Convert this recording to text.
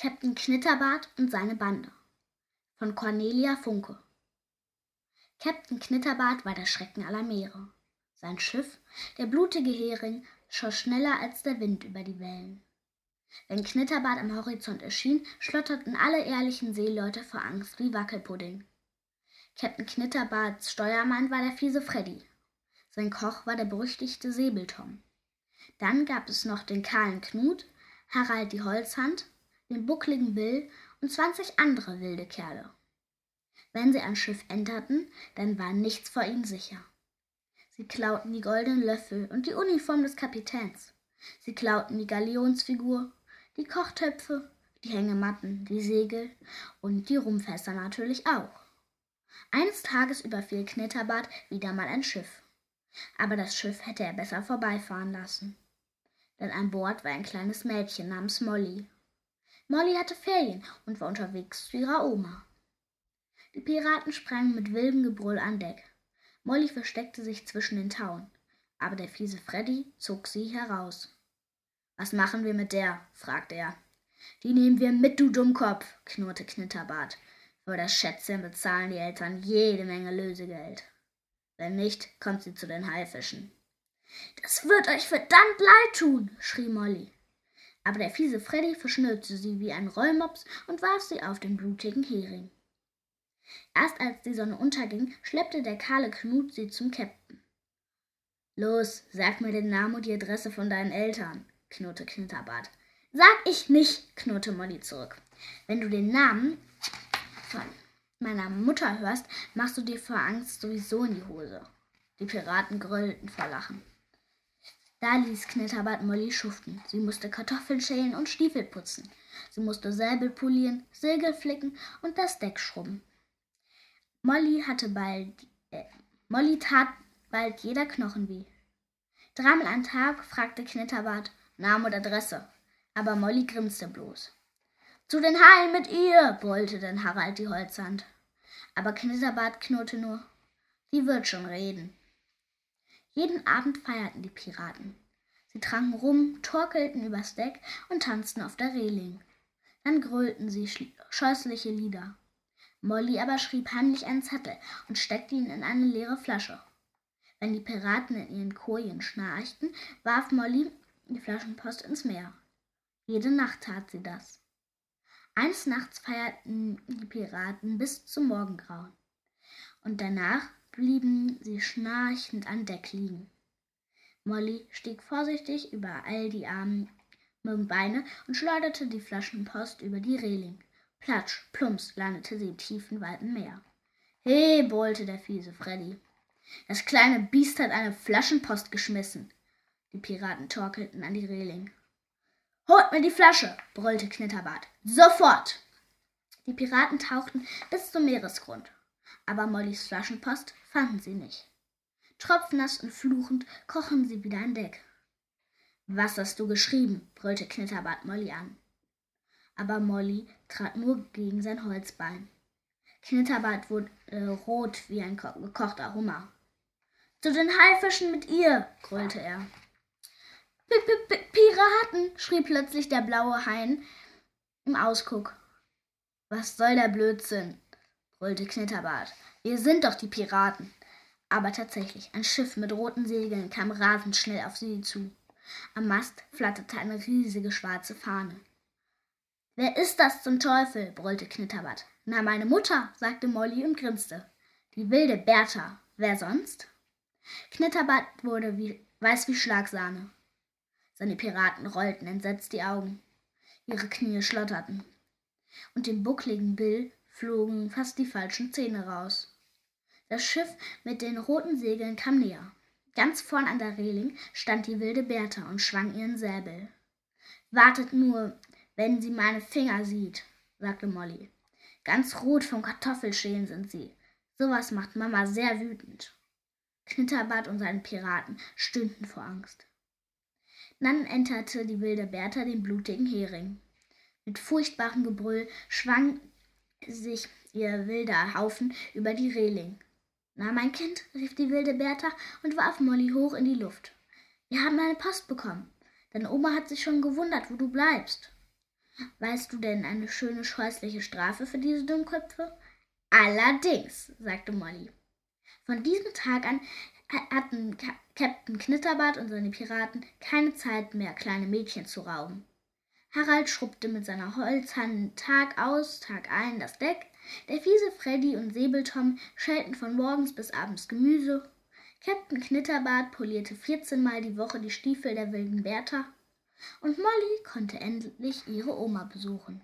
Captain Knitterbart und seine Bande von Cornelia Funke Captain Knitterbart war der Schrecken aller Meere. Sein Schiff, der blutige Hering, schoss schneller als der Wind über die Wellen. Wenn Knitterbart am Horizont erschien, schlotterten alle ehrlichen Seeleute vor Angst wie Wackelpudding. Captain Knitterbarts Steuermann war der fiese Freddy. Sein Koch war der berüchtigte Säbeltom. Dann gab es noch den kahlen Knut, Harald die Holzhand, den buckligen Bill und zwanzig andere wilde Kerle. Wenn sie ein Schiff enterten, dann war nichts vor ihnen sicher. Sie klauten die goldenen Löffel und die Uniform des Kapitäns. Sie klauten die Galionsfigur, die Kochtöpfe, die Hängematten, die Segel und die Rumfässer natürlich auch. Eines Tages überfiel Knitterbart wieder mal ein Schiff. Aber das Schiff hätte er besser vorbeifahren lassen. Denn an Bord war ein kleines Mädchen namens Molly. Molly hatte Ferien und war unterwegs zu ihrer Oma. Die Piraten sprangen mit wildem Gebrüll an Deck. Molly versteckte sich zwischen den Tauen, aber der fiese Freddy zog sie heraus. Was machen wir mit der? fragte er. Die nehmen wir mit, du Dummkopf, knurrte Knitterbart. Für das Schätzchen bezahlen die Eltern jede Menge Lösegeld. Wenn nicht, kommt sie zu den Haifischen. Das wird euch verdammt leid tun, schrie Molly aber der fiese Freddy verschnürte sie wie ein Rollmops und warf sie auf den blutigen Hering. Erst als die Sonne unterging, schleppte der kahle Knut sie zum Käpt'n. Los, sag mir den Namen und die Adresse von deinen Eltern, knurrte Knitterbart. Sag ich nicht, knurrte Molly zurück. Wenn du den Namen von meiner Mutter hörst, machst du dir vor Angst sowieso in die Hose. Die Piraten gröllten vor Lachen. Da ließ Knitterbart Molly schuften. Sie musste Kartoffeln schälen und Stiefel putzen. Sie musste Säbel polieren, Segel flicken und das Deck schrubben. Molly hatte bald, äh, Molly tat bald jeder Knochen weh. Dreimal am Tag fragte Knitterbart Name und Adresse, aber Molly grinste bloß. Zu den Haien mit ihr, brüllte dann Harald die Holzhand. Aber Knitterbart knurrte nur, sie wird schon reden. Jeden Abend feierten die Piraten. Sie tranken rum, torkelten übers Deck und tanzten auf der Reling. Dann grölten sie scheußliche Lieder. Molly aber schrieb heimlich einen Zettel und steckte ihn in eine leere Flasche. Wenn die Piraten in ihren Kojen schnarchten, warf Molly die Flaschenpost ins Meer. Jede Nacht tat sie das. Eines Nachts feierten die Piraten bis zum Morgengrauen. Und danach blieben sie schnarchend an Deck liegen. Molly stieg vorsichtig über all die armen Beine und schleuderte die Flaschenpost über die Reling. Platsch, plumps landete sie im tiefen, weiten Meer. He, brüllte der fiese Freddy. Das kleine Biest hat eine Flaschenpost geschmissen. Die Piraten torkelten an die Reling. Holt mir die Flasche, brüllte Knitterbart. Sofort! Die Piraten tauchten bis zum Meeresgrund aber Mollys Flaschenpost fanden sie nicht. Tropfnass und fluchend krochen sie wieder an Deck. Was hast du geschrieben? brüllte Knitterbart Molly an. Aber Molly trat nur gegen sein Holzbein. Knitterbart wurde äh, rot wie ein gekochter Hummer. Zu den Haifischen mit ihr, grölte er. P -P -P Piraten, schrie plötzlich der blaue Hain im Ausguck. Was soll der Blödsinn? Brüllte Knitterbart. Wir sind doch die Piraten. Aber tatsächlich, ein Schiff mit roten Segeln kam rasend schnell auf sie zu. Am Mast flatterte eine riesige schwarze Fahne. Wer ist das zum Teufel? brüllte Knitterbart. Na, meine Mutter, sagte Molly und grinste. Die wilde Bertha. Wer sonst? Knitterbart wurde wie, weiß wie Schlagsahne. Seine Piraten rollten entsetzt die Augen. Ihre Knie schlotterten. Und dem buckligen Bill flogen fast die falschen Zähne raus. Das Schiff mit den roten Segeln kam näher. Ganz vorn an der Reling stand die wilde Bertha und schwang ihren Säbel. Wartet nur, wenn sie meine Finger sieht, sagte Molly. Ganz rot vom Kartoffelschälen sind sie. Sowas macht Mama sehr wütend. Knitterbart und seine Piraten stöhnten vor Angst. Dann enterte die wilde Bertha den blutigen Hering. Mit furchtbarem Gebrüll schwang sich ihr wilder Haufen über die Reling. Na, mein Kind, rief die wilde Bertha und warf Molly hoch in die Luft. Wir haben eine Post bekommen. Deine Oma hat sich schon gewundert, wo du bleibst. Weißt du denn eine schöne scheußliche Strafe für diese Dummköpfe? Allerdings, sagte Molly. Von diesem Tag an hatten Captain Knitterbart und seine Piraten keine Zeit mehr, kleine Mädchen zu rauben. Harald schrubbte mit seiner Holzhand Tag aus, Tag ein das Deck, der fiese Freddy und Säbeltom schälten von morgens bis abends Gemüse, Captain Knitterbart polierte vierzehnmal die Woche die Stiefel der wilden Bertha, und Molly konnte endlich ihre Oma besuchen.